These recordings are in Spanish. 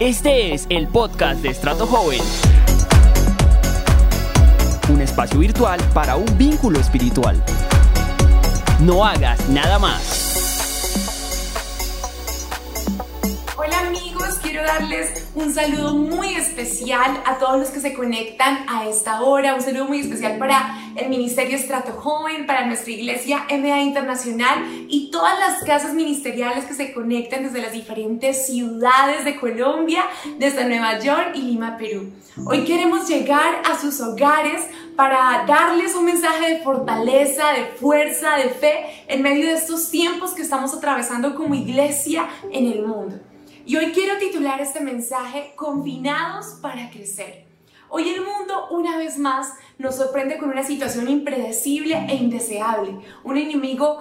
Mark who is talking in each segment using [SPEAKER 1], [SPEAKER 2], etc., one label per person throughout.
[SPEAKER 1] Este es el podcast de Estrato Joven. Un espacio virtual para un vínculo espiritual. No hagas nada más.
[SPEAKER 2] Darles un saludo muy especial a todos los que se conectan a esta hora, un saludo muy especial para el Ministerio Estrato Joven, para nuestra iglesia MA Internacional y todas las casas ministeriales que se conectan desde las diferentes ciudades de Colombia, desde Nueva York y Lima, Perú. Hoy queremos llegar a sus hogares para darles un mensaje de fortaleza, de fuerza, de fe en medio de estos tiempos que estamos atravesando como iglesia en el mundo. Y hoy quiero titular este mensaje Confinados para crecer. Hoy el mundo una vez más nos sorprende con una situación impredecible e indeseable. Un enemigo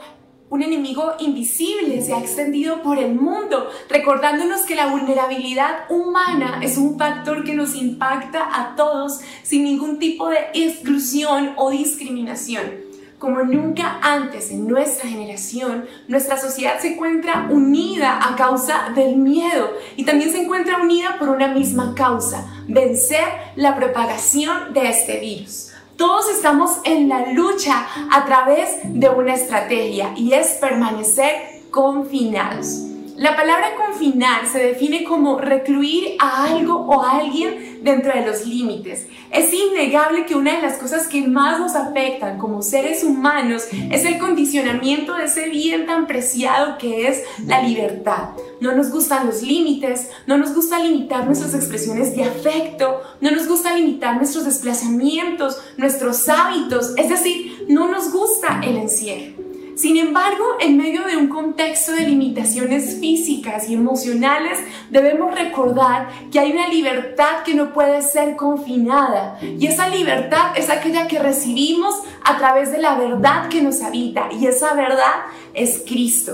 [SPEAKER 2] un enemigo invisible se ha extendido por el mundo, recordándonos que la vulnerabilidad humana es un factor que nos impacta a todos sin ningún tipo de exclusión o discriminación como nunca antes en nuestra generación, nuestra sociedad se encuentra unida a causa del miedo y también se encuentra unida por una misma causa, vencer la propagación de este virus. Todos estamos en la lucha a través de una estrategia y es permanecer confinados. La palabra confinar se define como recluir a algo o a alguien dentro de los límites. Es innegable que una de las cosas que más nos afectan como seres humanos es el condicionamiento de ese bien tan preciado que es la libertad. No nos gustan los límites, no nos gusta limitar nuestras expresiones de afecto, no nos gusta limitar nuestros desplazamientos, nuestros hábitos, es decir, no nos gusta el encierro. Sin embargo, en medio de un contexto de limitaciones físicas y emocionales, debemos recordar que hay una libertad que no puede ser confinada. Y esa libertad es aquella que recibimos a través de la verdad que nos habita. Y esa verdad es Cristo.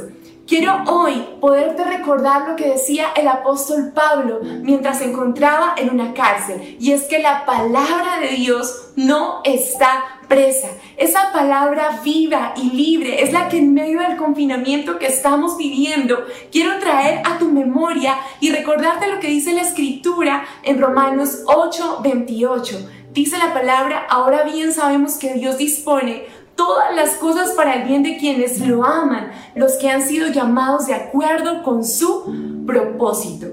[SPEAKER 2] Quiero hoy poderte recordar lo que decía el apóstol Pablo mientras se encontraba en una cárcel. Y es que la palabra de Dios no está presa. Esa palabra viva y libre es la que en medio del confinamiento que estamos viviendo quiero traer a tu memoria y recordarte lo que dice la escritura en Romanos 8, 28. Dice la palabra, ahora bien sabemos que Dios dispone todas las cosas para el bien de quienes lo aman, los que han sido llamados de acuerdo con su propósito.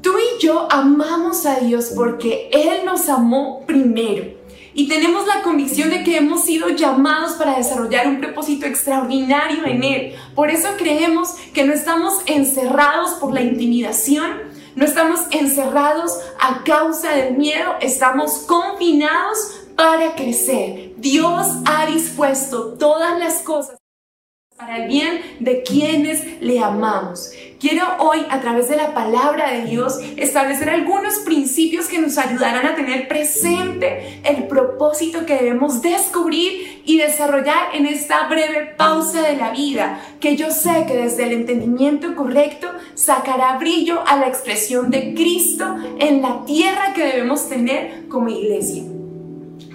[SPEAKER 2] Tú y yo amamos a Dios porque Él nos amó primero y tenemos la convicción de que hemos sido llamados para desarrollar un propósito extraordinario en Él. Por eso creemos que no estamos encerrados por la intimidación, no estamos encerrados a causa del miedo, estamos confinados para crecer. Dios ha dispuesto todas las cosas para el bien de quienes le amamos. Quiero hoy, a través de la palabra de Dios, establecer algunos principios que nos ayudarán a tener presente el propósito que debemos descubrir y desarrollar en esta breve pausa de la vida, que yo sé que desde el entendimiento correcto sacará brillo a la expresión de Cristo en la tierra que debemos tener como iglesia.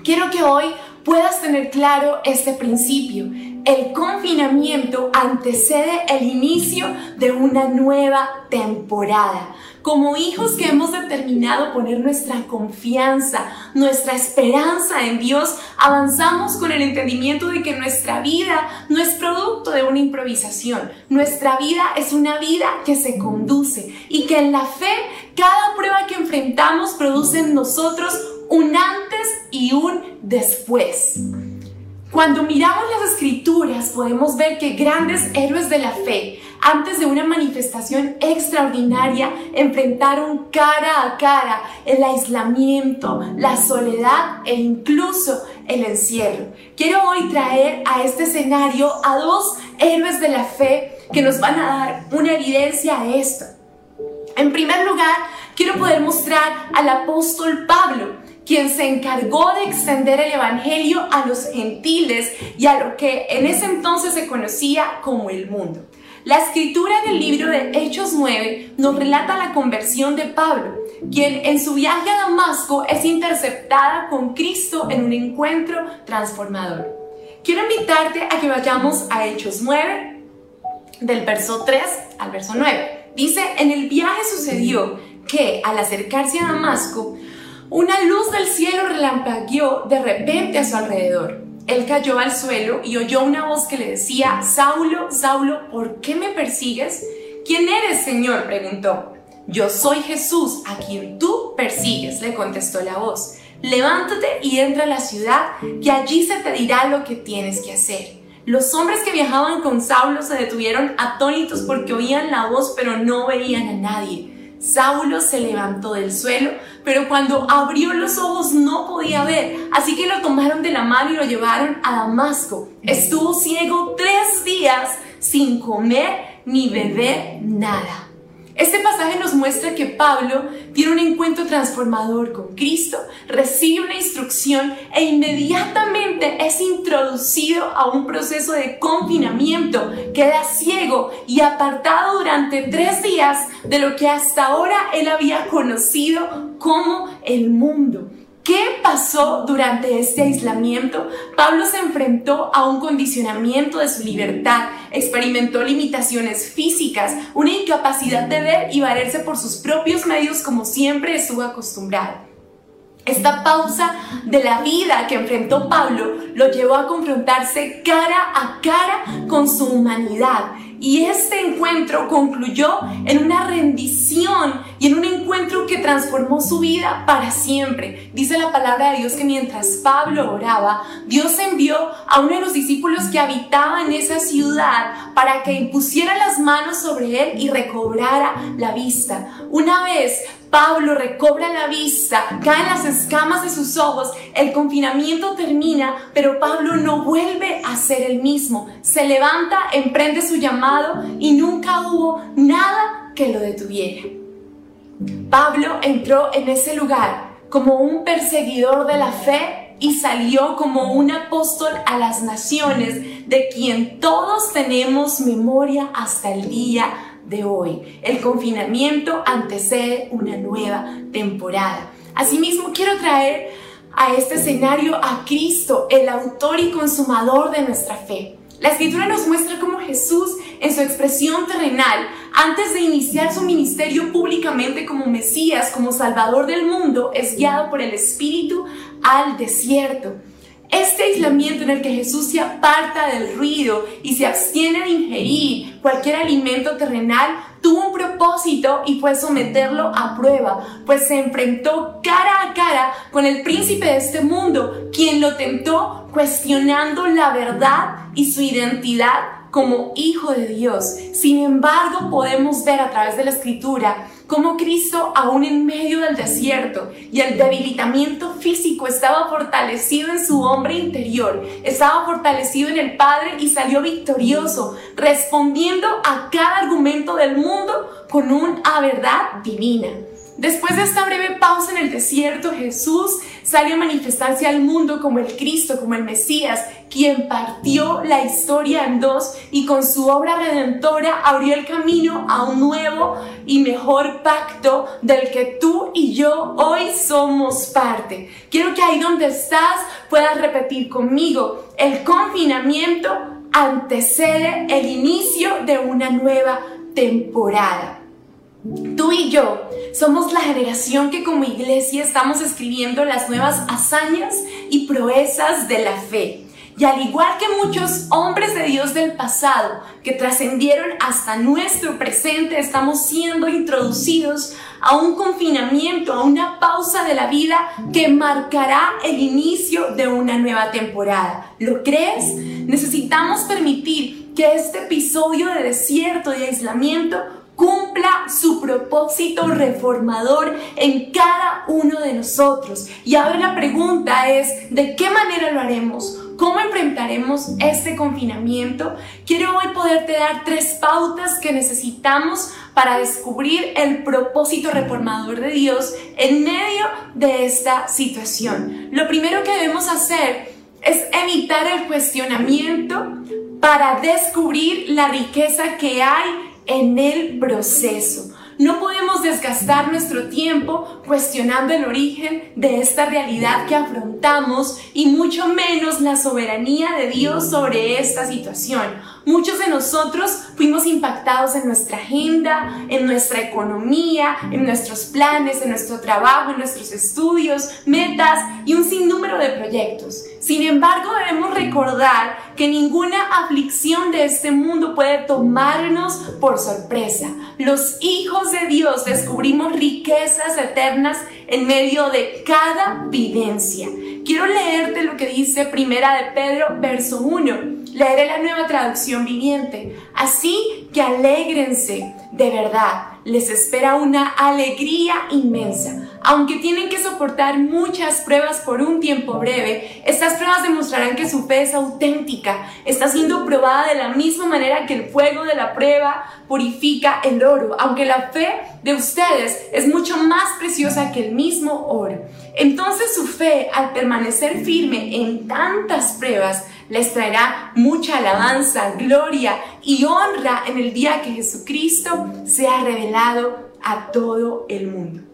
[SPEAKER 2] Quiero que hoy puedas tener claro este principio. El confinamiento antecede el inicio de una nueva temporada. Como hijos que hemos determinado poner nuestra confianza, nuestra esperanza en Dios, avanzamos con el entendimiento de que nuestra vida no es producto de una improvisación. Nuestra vida es una vida que se conduce y que en la fe cada prueba que enfrentamos produce en nosotros un antes y un después. Cuando miramos las escrituras podemos ver que grandes héroes de la fe, antes de una manifestación extraordinaria, enfrentaron cara a cara el aislamiento, la soledad e incluso el encierro. Quiero hoy traer a este escenario a dos héroes de la fe que nos van a dar una evidencia de esto. En primer lugar, quiero poder mostrar al apóstol Pablo, quien se encargó de extender el Evangelio a los gentiles y a lo que en ese entonces se conocía como el mundo. La escritura en el libro de Hechos 9 nos relata la conversión de Pablo, quien en su viaje a Damasco es interceptada con Cristo en un encuentro transformador. Quiero invitarte a que vayamos a Hechos 9, del verso 3 al verso 9. Dice, en el viaje sucedió que al acercarse a Damasco, una luz del cielo relampagueó de repente a su alrededor. Él cayó al suelo y oyó una voz que le decía, Saulo, Saulo, ¿por qué me persigues? ¿Quién eres, Señor? preguntó. Yo soy Jesús, a quien tú persigues, le contestó la voz. Levántate y entra a la ciudad, que allí se te dirá lo que tienes que hacer. Los hombres que viajaban con Saulo se detuvieron atónitos porque oían la voz pero no veían a nadie. Saulo se levantó del suelo, pero cuando abrió los ojos no podía ver, así que lo tomaron de la mano y lo llevaron a Damasco. Estuvo ciego tres días sin comer ni beber nada. Este pasaje nos muestra que Pablo tiene un encuentro transformador con Cristo, recibe una instrucción e inmediatamente es introducido a un proceso de confinamiento, queda ciego y apartado durante tres días de lo que hasta ahora él había conocido como el mundo. ¿Qué pasó durante este aislamiento? Pablo se enfrentó a un condicionamiento de su libertad, experimentó limitaciones físicas, una incapacidad de ver y valerse por sus propios medios como siempre estuvo acostumbrado. Esta pausa de la vida que enfrentó Pablo lo llevó a confrontarse cara a cara con su humanidad y este encuentro concluyó en una rendición y en un encuentro que transformó su vida para siempre. Dice la palabra de Dios que mientras Pablo oraba, Dios envió a uno de los discípulos que habitaba en esa ciudad para que impusiera las manos sobre él y recobrara la vista. Una vez Pablo recobra la vista, caen las escamas de sus ojos, el confinamiento termina, pero Pablo no vuelve a ser el mismo. Se levanta, emprende su llamado y nunca hubo nada que lo detuviera. Pablo entró en ese lugar como un perseguidor de la fe y salió como un apóstol a las naciones de quien todos tenemos memoria hasta el día de hoy. El confinamiento antecede una nueva temporada. Asimismo, quiero traer a este escenario a Cristo, el autor y consumador de nuestra fe. La escritura nos muestra cómo Jesús, en su expresión terrenal, antes de iniciar su ministerio públicamente como Mesías, como Salvador del mundo, es guiado por el Espíritu al desierto. Este aislamiento en el que Jesús se aparta del ruido y se abstiene de ingerir cualquier alimento terrenal tuvo un propósito y fue someterlo a prueba, pues se enfrentó cara a cara con el príncipe de este mundo, quien lo tentó cuestionando la verdad y su identidad como hijo de Dios. Sin embargo, podemos ver a través de la escritura cómo Cristo, aún en medio del desierto y el debilitamiento físico, estaba fortalecido en su hombre interior, estaba fortalecido en el Padre y salió victorioso, respondiendo a cada argumento del mundo con una verdad divina. Después de esta breve pausa en el desierto, Jesús salió a manifestarse al mundo como el Cristo, como el Mesías, quien partió la historia en dos y con su obra redentora abrió el camino a un nuevo y mejor pacto del que tú y yo hoy somos parte. Quiero que ahí donde estás puedas repetir conmigo, el confinamiento antecede el inicio de una nueva temporada. Tú y yo somos la generación que como iglesia estamos escribiendo las nuevas hazañas y proezas de la fe. Y al igual que muchos hombres de Dios del pasado que trascendieron hasta nuestro presente, estamos siendo introducidos a un confinamiento, a una pausa de la vida que marcará el inicio de una nueva temporada. ¿Lo crees? Necesitamos permitir que este episodio de desierto y aislamiento cumpla su propósito reformador en cada uno de nosotros. Y ahora la pregunta es, ¿de qué manera lo haremos? ¿Cómo enfrentaremos este confinamiento? Quiero hoy poderte dar tres pautas que necesitamos para descubrir el propósito reformador de Dios en medio de esta situación. Lo primero que debemos hacer es evitar el cuestionamiento para descubrir la riqueza que hay en el proceso. No podemos desgastar nuestro tiempo cuestionando el origen de esta realidad que afrontamos y mucho menos la soberanía de Dios sobre esta situación. Muchos de nosotros fuimos impactados en nuestra agenda, en nuestra economía, en nuestros planes, en nuestro trabajo, en nuestros estudios, metas y un sinnúmero de proyectos. Sin embargo, debemos recordar que ninguna aflicción de este mundo puede tomarnos por sorpresa. Los hijos de Dios descubrimos riquezas eternas en medio de cada vivencia. Quiero leerte lo que dice Primera de Pedro, verso 1. Leeré la nueva traducción viviente. Así que alégrense, de verdad, les espera una alegría inmensa. Aunque tienen que soportar muchas pruebas por un tiempo breve, estas pruebas demostrarán que su fe es auténtica, está siendo probada de la misma manera que el fuego de la prueba purifica el oro, aunque la fe de ustedes es mucho más preciosa que el mismo oro. Entonces su fe, al permanecer firme en tantas pruebas, les traerá mucha alabanza, gloria y honra en el día que Jesucristo sea revelado a todo el mundo.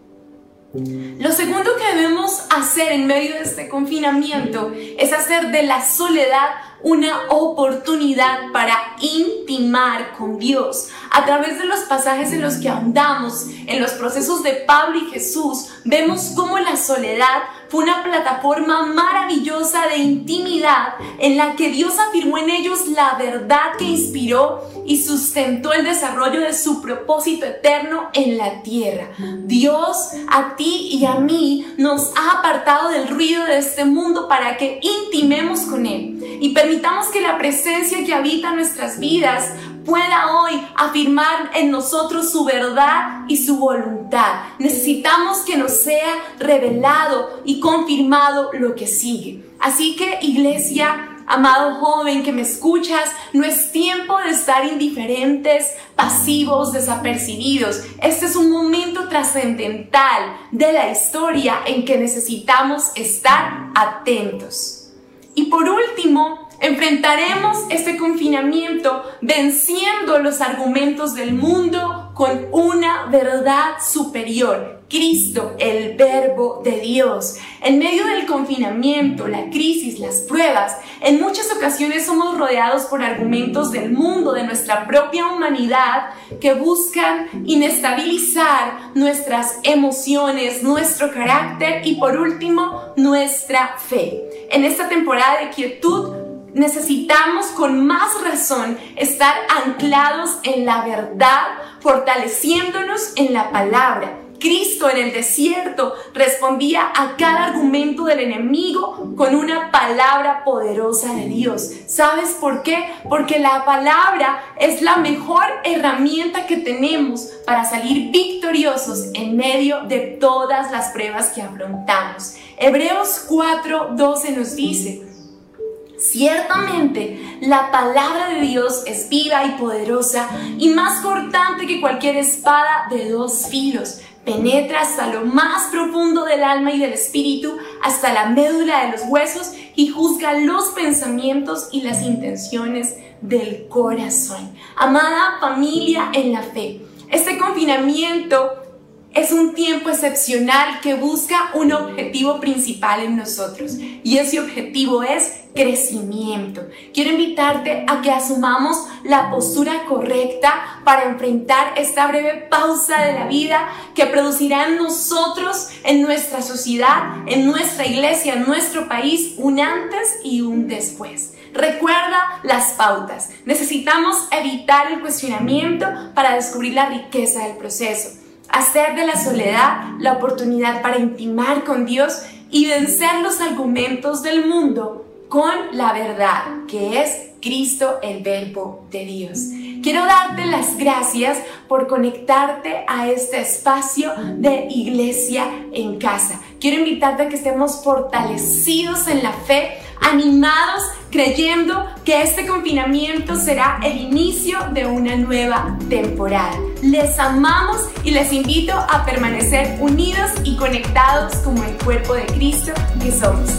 [SPEAKER 2] Lo segundo que debemos hacer en medio de este confinamiento es hacer de la soledad una oportunidad para intimar con Dios. A través de los pasajes en los que ahondamos, en los procesos de Pablo y Jesús, vemos cómo la soledad fue una plataforma maravillosa de intimidad en la que Dios afirmó en ellos la verdad que inspiró y sustentó el desarrollo de su propósito eterno en la tierra. Dios a ti y a mí nos ha apartado del ruido de este mundo para que intimemos con Él y permitamos que la presencia que habita nuestras vidas pueda hoy afirmar en nosotros su verdad y su voluntad. Necesitamos que nos sea revelado y confirmado lo que sigue. Así que iglesia, amado joven que me escuchas, no es tiempo de estar indiferentes, pasivos, desapercibidos. Este es un momento trascendental de la historia en que necesitamos estar atentos. Y por último, Enfrentaremos este confinamiento venciendo los argumentos del mundo con una verdad superior, Cristo, el verbo de Dios. En medio del confinamiento, la crisis, las pruebas, en muchas ocasiones somos rodeados por argumentos del mundo, de nuestra propia humanidad, que buscan inestabilizar nuestras emociones, nuestro carácter y por último, nuestra fe. En esta temporada de quietud, necesitamos con más razón estar anclados en la verdad, fortaleciéndonos en la palabra. Cristo en el desierto respondía a cada argumento del enemigo con una palabra poderosa de Dios. ¿Sabes por qué? Porque la palabra es la mejor herramienta que tenemos para salir victoriosos en medio de todas las pruebas que afrontamos. Hebreos 4:12 nos dice, Ciertamente, la palabra de Dios es viva y poderosa y más cortante que cualquier espada de dos filos. Penetra hasta lo más profundo del alma y del espíritu, hasta la médula de los huesos y juzga los pensamientos y las intenciones del corazón. Amada familia en la fe, este confinamiento es un tiempo excepcional que busca un objetivo principal en nosotros y ese objetivo es crecimiento. Quiero invitarte a que asumamos la postura correcta para enfrentar esta breve pausa de la vida que producirá en nosotros, en nuestra sociedad, en nuestra iglesia, en nuestro país, un antes y un después. Recuerda las pautas. Necesitamos evitar el cuestionamiento para descubrir la riqueza del proceso hacer de la soledad la oportunidad para intimar con Dios y vencer los argumentos del mundo con la verdad, que es Cristo el Verbo de Dios. Quiero darte las gracias por conectarte a este espacio de iglesia en casa. Quiero invitarte a que estemos fortalecidos en la fe, animados, creyendo que este confinamiento será el inicio de una nueva temporada. Les amamos y les invito a permanecer unidos y conectados como el cuerpo de Cristo que somos.